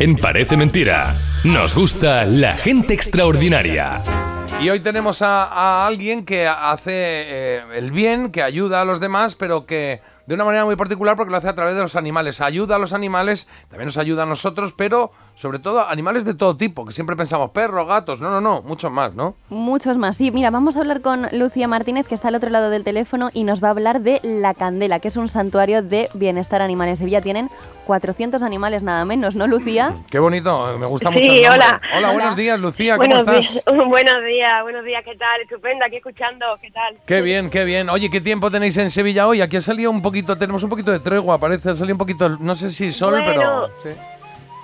En Parece Mentira, nos gusta la gente extraordinaria. Y hoy tenemos a, alguien que hace eh, el bien, que ayuda a los demás, pero que de una manera muy particular porque lo hace a través de los animales. Ayuda a los animales, también nos ayuda a nosotros, pero sobre todo animales de todo tipo, que siempre pensamos perros, gatos, no, no, no, muchos más, ¿no? Muchos más. Sí, mira, vamos a hablar con Lucía Martínez, que está al otro lado del teléfono, y nos va a hablar de La Candela, que es un santuario de bienestar animal. En Sevilla tienen 400 animales nada menos, ¿no, Lucía? Qué bonito, me gusta Sí, mucho. nombre. hola. Hola, buenos días, Lucía, ¿cómo buenos estás? Días, buenos días, buenos días, ¿qué tal? Estupendo, aquí escuchando, ¿qué tal? Qué bien, qué bien. Oye, ¿qué tiempo tenéis en Sevilla hoy? Aquí ha salido un poquito, tenemos un poquito de tregua, parece, ha salido un poquito, no sé si sol, Bueno, pero... sí.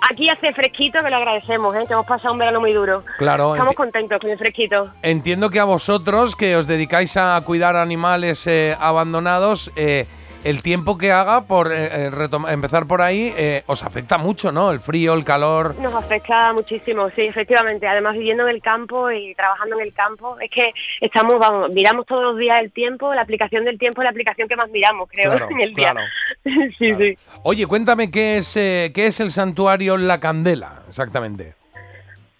Aquí hace fresquito, que lo agradecemos, ¿eh? que hemos pasado un verano muy duro. Claro, Estamos contentos con el fresquito. Entiendo que a vosotros, que os dedicáis a cuidar animales eh, abandonados, eh, el tiempo que haga, por eh, eh, empezar por ahí, eh, os afecta mucho, ¿no? El frío, el calor. Nos afecta muchísimo, sí, efectivamente. Además, viviendo en el campo y trabajando en el campo, es que estamos, vamos, miramos todos los días el tiempo, la aplicación del tiempo es la aplicación que más miramos, creo, Claro, en el día. claro. sí, sí. Oye, cuéntame qué es, eh, qué es el santuario La Candela, exactamente.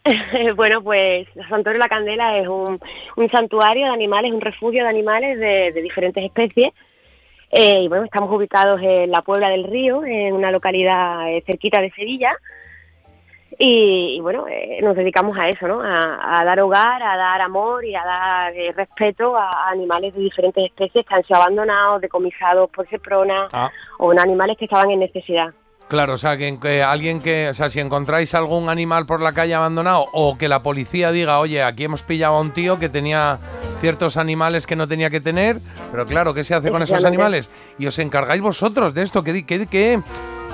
bueno, pues el Santuario la Candela es un, un santuario de animales, un refugio de animales de, de diferentes especies. Eh, y bueno, estamos ubicados en la Puebla del Río, en una localidad eh, cerquita de Sevilla. Y, y bueno, eh, nos dedicamos a eso, ¿no? A, a dar hogar, a dar amor y a dar eh, respeto a, a animales de diferentes especies que han sido abandonados, decomisados por Seprona Ah. o en animales que estaban en necesidad. Claro, o sea, que, que alguien que, o sea, si encontráis algún animal por la calle abandonado o que la policía diga, oye, aquí hemos pillado a un tío que tenía ciertos animales que no tenía que tener, pero claro, ¿qué se hace con esos animales? Y os encargáis vosotros de esto, qué, qué, qué,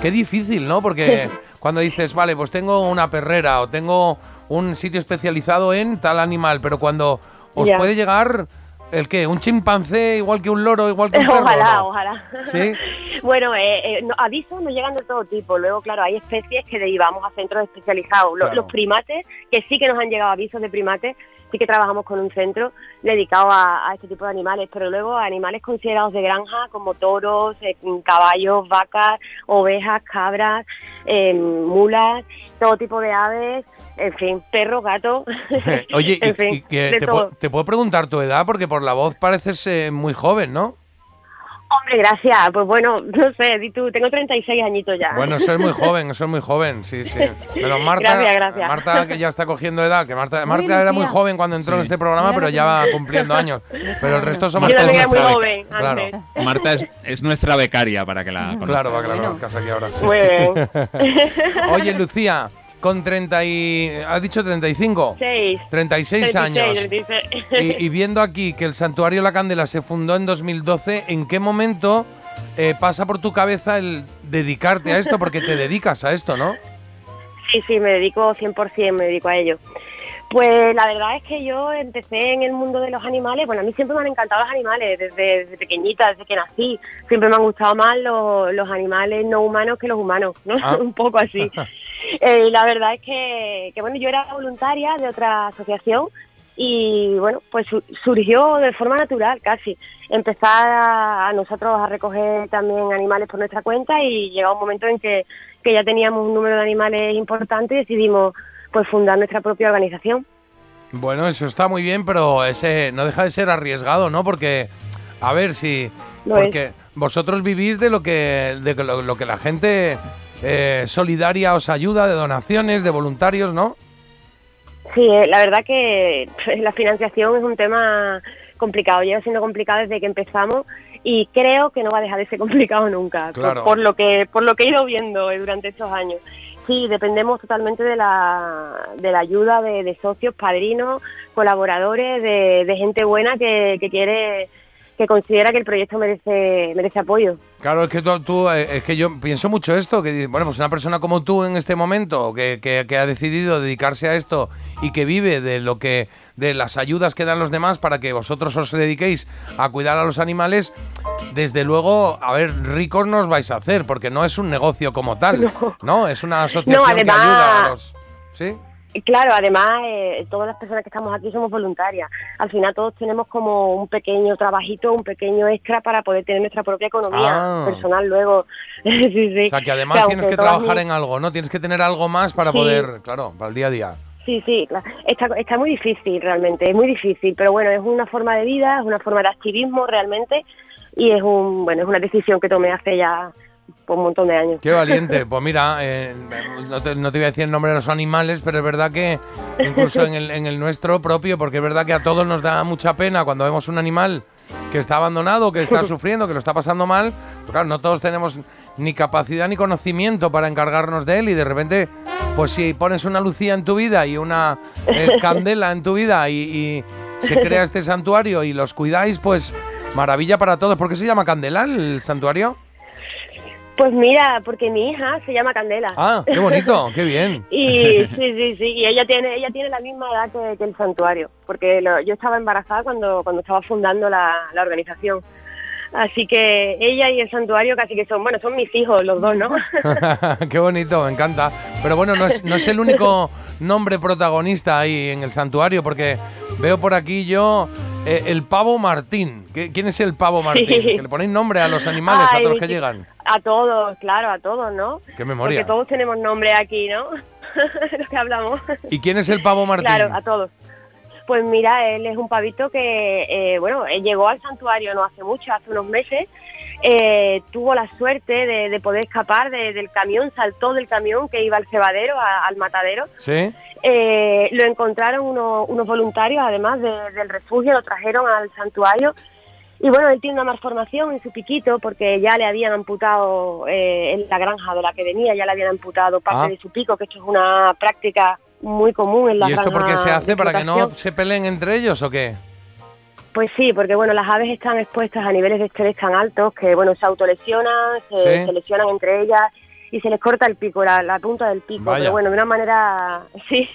qué difícil, ¿no? Porque cuando dices, vale, pues tengo una perrera o tengo un sitio especializado en tal animal, pero cuando os puede llegar, ¿el qué? ¿Un chimpancé igual que un loro, igual que un perro? Ojalá, ¿no? ojalá. ¿Sí? Bueno, eh, eh, no, avisos nos llegan de todo tipo. Luego, claro, hay especies que derivamos a centros especializados. Claro. Los primates, que sí que nos han llegado avisos de primates, sí que trabajamos con un centro dedicado a, a este tipo de animales. Pero luego animales considerados de granja, como toros, eh, caballos, vacas, ovejas, cabras, eh, mulas, todo tipo de aves, en fin, perros, gatos. Oye, y- en fin, y que de te, puedo, te puedo preguntar tu edad porque por la voz pareces eh, muy joven, ¿no? Hombre, gracias. Pues bueno, no sé, di tú, tengo 36 añitos ya. Bueno, eso es muy joven, eso es muy joven, sí, sí. Pero Marta, Gracias, gracias. Marta que ya está cogiendo edad, que Marta, Marta era muy joven cuando entró en este programa, pero ya va cumpliendo años. Pero el resto somos Yo todos muy joven. Claro. Marta es, es nuestra becaria para que la conozcas. claro, para que la conozcas aquí ahora. sí. Muy bien. Oye, Lucía, con 30 y... ¿Has dicho 35? Seis. 36 años. 36. Y, y viendo aquí que el Santuario La Candela se fundó en 2012, ¿en qué momento eh, pasa por tu cabeza el dedicarte a esto? Porque te dedicas a esto, ¿no? Sí, sí, me dedico 100%, me dedico a ello. Pues la verdad es que yo empecé en el mundo de los animales. Bueno, a mí siempre me han encantado los animales, desde, desde pequeñita, desde que nací. Siempre me han gustado más los, los animales no humanos que los humanos, ¿no? Ah. Un poco así. Eh, la verdad es que, que, bueno, yo era voluntaria de otra asociación y, bueno, pues su- surgió de forma natural casi. Empezar a, a nosotros a recoger también animales por nuestra cuenta y llegó un momento en que, que ya teníamos un número de animales importante y decidimos pues fundar nuestra propia organización. Bueno, eso está muy bien, pero ese no deja de ser arriesgado, ¿no? Porque, a ver si... Lo porque vosotros vivís de lo que, de lo, lo que la gente eh, solidaria os ayuda, de donaciones, de voluntarios, ¿no? Sí, eh, la verdad que pues, la financiación es un tema complicado, lleva siendo complicado desde que empezamos y creo que no va a dejar de ser complicado nunca, por- Claro. por, lo que por lo que he ido viendo eh, durante estos años. Sí, dependemos totalmente de la, de la ayuda de, de socios, padrinos, colaboradores, de, de gente buena que, que quiere, que considera que el proyecto merece, merece apoyo. Claro, es que tú, tú, eh, es que yo pienso mucho esto, que bueno, pues una persona como tú en este momento, que, que- que ha decidido dedicarse a esto y que vive de lo que, de las ayudas que dan los demás para que vosotros os dediquéis a cuidar a los animales, desde luego, a ver, ricos no os vais a hacer, porque no es un negocio como tal, ¿no? Es una asociación que además- ayuda a los... ¿Sí? Claro, además, eh, todas las personas que estamos aquí somos voluntarias. Al final todos tenemos como un pequeño trabajito, un pequeño extra para poder tener nuestra propia economía Ah. personal luego. sí, sí. O sea, que además tienes que trabajar mis- en algo, ¿no? Tienes que tener algo más para Sí. poder, claro, para el día a día. Sí, sí, claro. Está, está muy difícil realmente, es muy difícil, pero bueno, es una forma de vida, es una forma de activismo realmente y es un bueno es una decisión que tomé hace ya pues, un montón de años. Qué valiente. Pues mira, eh, no, te, no te voy a decir el nombre de los animales, pero es verdad que incluso en el, en el nuestro propio, porque es verdad que a todos nos da mucha pena cuando vemos un animal que está abandonado, que está sufriendo, que lo está pasando mal. Pues claro, no todos tenemos ni capacidad ni conocimiento para encargarnos de él y de repente, pues si pones una Lucía en tu vida y una eh, Candela en tu vida y, y se crea este santuario y los cuidáis, pues maravilla para todos. ¿Por qué se llama Candela el santuario? Pues mira, porque mi hija se llama Candela. Ah, qué bonito, qué bien. Y sí, sí, sí, y ella tiene ella tiene la misma edad que, que el santuario, porque lo- yo estaba embarazada cuando cuando estaba fundando la, la organización. Así que ella y el santuario casi que son, bueno, son mis hijos los dos, ¿no? Qué bonito, me encanta. Pero bueno, no es, no es el único nombre protagonista ahí en el santuario, porque veo por aquí yo eh, el pavo Martín. ¿Qué- ¿Quién es el pavo Martín? Sí. Que le ponéis nombre a los animales, a todos los que llegan. A todos, claro, a todos, ¿no? Qué memoria. Porque todos tenemos nombre aquí, ¿no? Los que hablamos. ¿Y quién es el pavo Martín? Claro, a todos. Pues mira, él es un pavito que, eh, bueno, él llegó al santuario no hace mucho, hace unos meses. eh, tuvo la suerte de, de poder escapar de- del camión, saltó del camión que iba al cebadero, a- al matadero. ¿Sí? Eh, lo encontraron unos, unos voluntarios, además de- del refugio, lo trajeron al santuario. Y bueno, él tiene una malformación en su piquito porque ya le habían amputado eh, en la granja de la que venía, ya le habían amputado parte Ah. de su pico, que esto es una práctica muy común en la ¿Y esto por qué se hace? ¿Para que no se peleen entre ellos o qué? Pues sí, porque bueno, las aves están expuestas a niveles de estrés tan altos que bueno, se autolesionan, se, Sí. se lesionan entre ellas y se les corta el pico, la, la punta del pico. Vaya. Pero bueno, de una manera, sí,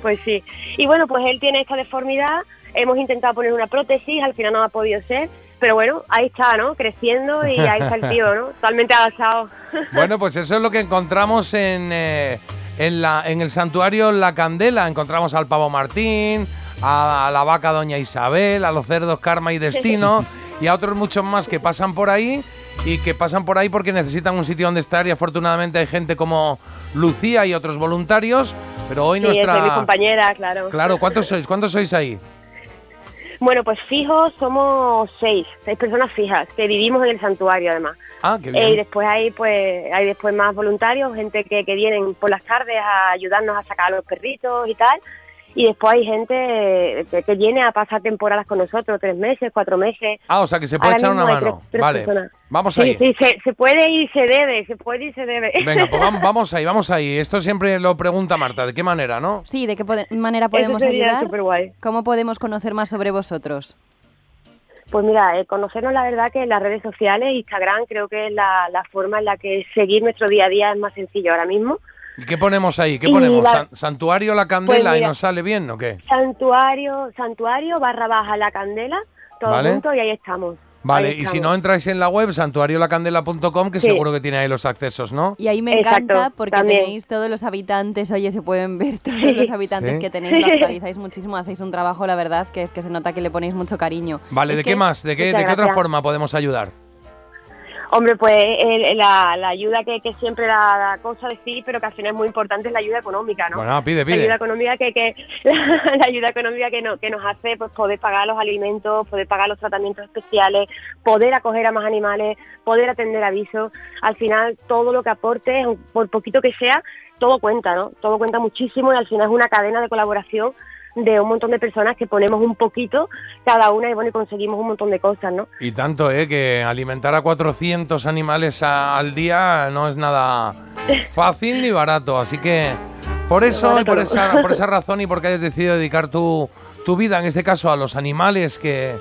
pues sí. Y bueno, pues él tiene esta deformidad, hemos intentado poner una prótesis, al final no ha podido ser, pero bueno, ahí está, ¿no? Creciendo y ahí está el tío, ¿no? Totalmente agachado. Bueno, pues eso es lo que encontramos en, eh, en, la, en el santuario La Candela. Encontramos al pavo Martín, a, a la vaca Doña Isabel, a los cerdos Karma y Destino y a otros muchos más que pasan por ahí y que pasan por ahí porque necesitan un sitio donde estar y afortunadamente hay gente como Lucía y otros voluntarios. Pero hoy Sí, es mi nuestra... compañera, claro. Claro, ¿cuántos sois? ¿Cuántos sois ahí? Bueno, pues fijos somos seis, seis personas fijas, que vivimos en el santuario además. Ah, qué Eh, y bien. después hay pues hay después más voluntarios, gente que, que vienen por las tardes a ayudarnos a sacar a los perritos y tal. Y después hay gente eh, que, que viene a pasar temporadas con nosotros, tres meses, cuatro meses. Ah, o sea que se puede Ahora echar una mano. tres- tres vale, personas. vamos ahí. sí, se, se puede y se debe, se puede y se debe. Venga, pues vamos, vamos ahí, vamos ahí. Esto siempre lo pregunta Marta. ¿De qué manera, no? Sí, ¿de qué pode- manera podemos ayudar? ¿Cómo podemos conocer más sobre vosotros? Pues mira, eh, conocernos la verdad que en las redes sociales, Instagram, creo que es la, la forma en la que seguir nuestro día a día es más sencillo ahora mismo. ¿Y qué ponemos ahí? ¿Qué Y ponemos? la- ¿Santuario La Candela Pues y mira- nos sale bien o qué? Santuario, santuario barra baja la candela, todo Vale. junto y ahí estamos. Vale, Ahí y si no entráis en la web santuariolacandela.com, que Sí. seguro que tiene ahí los accesos, ¿no? Y ahí me Exacto, encanta porque también. tenéis todos los habitantes, oye, se pueden ver todos los habitantes Sí. que tenéis, lo actualizáis muchísimo, hacéis un trabajo, la verdad, que es que se nota que le ponéis mucho cariño. Vale, Es ¿de que- qué más? ¿De qué, Muchas de qué otra forma podemos ayudar? Hombre, pues el- la, la ayuda que, que siempre da, da cosa decir, pero que al final es muy importante es la ayuda económica, ¿no? Bueno, pide, La ayuda pide. económica que, que la ayuda económica que, no, que nos hace pues poder pagar los alimentos, poder pagar los tratamientos especiales, poder acoger a más animales, poder atender avisos. Al final todo lo que aporte, por poquito que sea, todo cuenta, ¿no? Todo cuenta muchísimo y al final es una cadena de colaboración de un montón de personas que ponemos un poquito cada una y bueno y conseguimos un montón de cosas, ¿no? Y tanto, ¿eh? Que alimentar a 400 animales a- al día no es nada fácil ni barato. Así que por eso y por esa, por esa razón y porque hayas decidido dedicar tu, tu vida, en este caso, a los animales que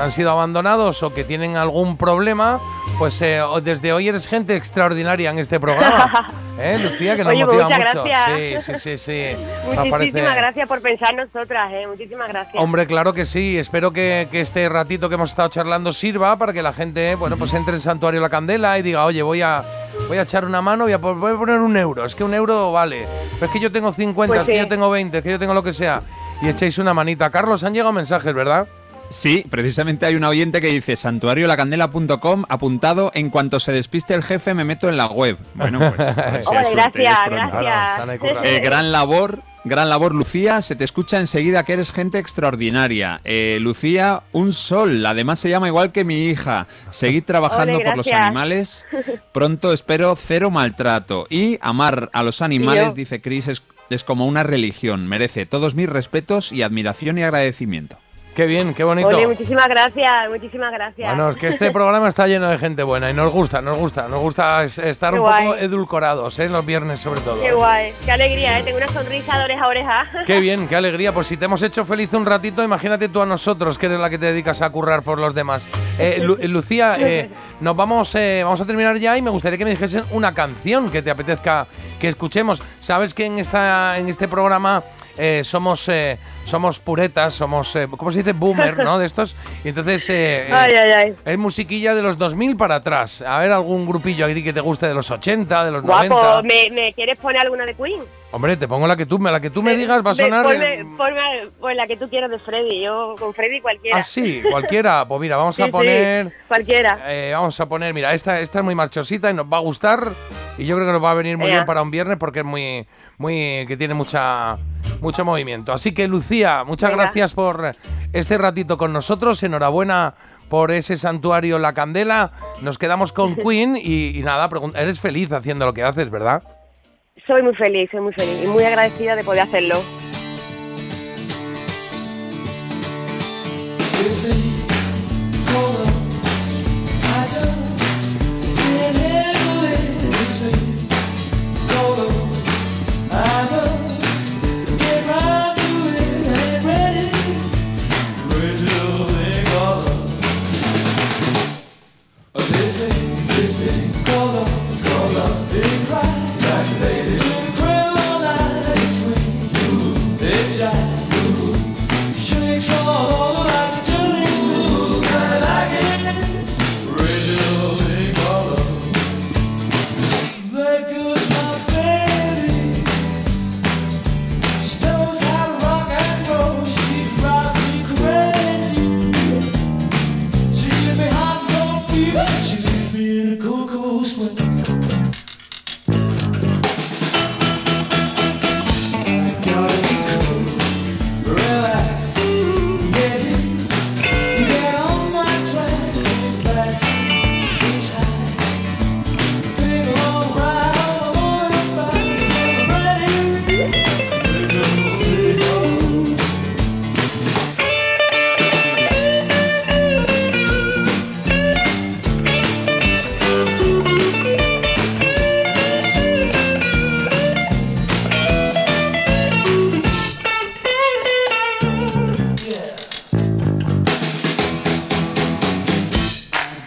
han sido abandonados o que tienen algún problema, pues eh, desde hoy eres gente extraordinaria en este programa. ¿Eh, Lucía? Que nos Oye, pues motiva muchas mucho. gracias. Sí, sí, sí, sí. Muchísimas parece- gracias por pensar en nosotras, ¿eh? Muchísimas gracias. Hombre, claro que sí. Espero que, que este ratito que hemos estado charlando sirva para que la gente, bueno, pues entre en Santuario La Candela y diga, oye, voy a, voy a echar una mano, voy a, voy a poner un euro. Es que un euro vale. Pero es que yo tengo 50, Pues es que yo tengo 20, es que yo tengo lo que sea. Y echéis una manita. Carlos, han llegado mensajes, ¿verdad? Sí, precisamente hay un oyente que dice santuariolacandela.com apuntado en cuanto se despiste el jefe me meto en la web. Bueno, pues... si suerte, gracias, currando. Eh, gran labor, gran labor, Lucía. Se te escucha enseguida que eres gente extraordinaria. Eh, Lucía, un sol. Además se llama igual que mi hija. Seguid trabajando por los gracias. animales. Pronto espero cero maltrato. Y amar a los animales, dice Chris, es, es como una religión. Merece todos mis respetos y admiración y agradecimiento. Qué bien, qué bonito. Ole, muchísimas gracias, muchísimas gracias. Bueno, es que este programa está lleno de gente buena y nos gusta, nos gusta, nos gusta es- estar Qué un poco edulcorados, ¿eh? Los viernes sobre todo. Qué guay, qué alegría, ¿eh? tengo una sonrisa de oreja a oreja. Qué bien, qué alegría. Pues si te hemos hecho feliz un ratito, imagínate tú a nosotros, que eres la que te dedicas a currar por los demás. Eh, Lu- eh, Lucía, eh, nos vamos, eh, vamos a terminar ya y me gustaría que me dijesen una canción que te apetezca que escuchemos. Sabes que en esta, en este programa eh, somos, eh, somos puretas, somos, eh, ¿cómo se dice? Boomer, ¿no? De estos. Y entonces eh, eh, Ay, ay, ay. es musiquilla de los 2000 para atrás. A ver, algún grupillo aquí que te guste de los 80, de los Guapo, 90. ¿me, ¿me quieres poner alguna de Queen? Hombre, te pongo la que tú, la que tú me digas va a sonar. Ponme, eh, ponme- pues la que tú quieras de Freddy, yo con Freddy cualquiera. Ah, sí, cualquiera. Pues mira, vamos Sí, a sí, poner. cualquiera. eh, vamos a poner, mira, esta, esta es muy marchosita y nos va a gustar. Y yo creo que nos va a venir muy Ea. bien para un viernes porque es muy, muy, que tiene mucha, mucho movimiento. Así que Lucía, muchas gracias por este ratito con nosotros. Enhorabuena por ese santuario La Candela. Nos quedamos con Queen y, y nada, eres feliz haciendo lo que haces, ¿verdad? Soy muy feliz, soy muy feliz y muy agradecida de poder hacerlo.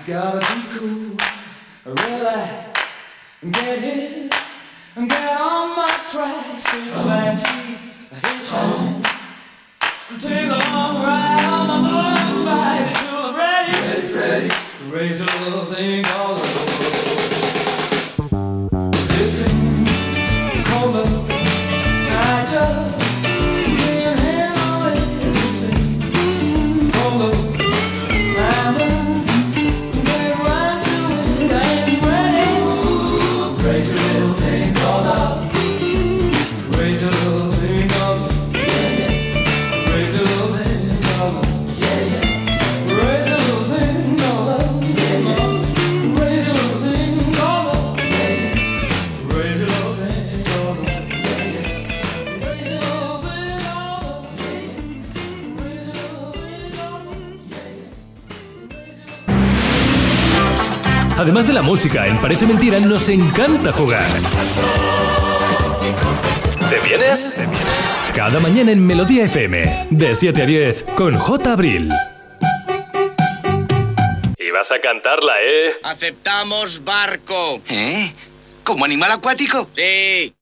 Gotta be cool, relax, get hit, get on my tracks, take a backseat, hitchhike, take a long ride on my motorbike. Till I'm ready, ready, ready, raise a little thing called Además de la música, en Parece Mentira nos encanta jugar. ¿Te vienes? Cada mañana en Melodía FM, de 7 a 10, con J. Abril. Y vas a cantarla, ¿eh? Aceptamos barco. ¿Eh? ¿Como animal acuático? Sí.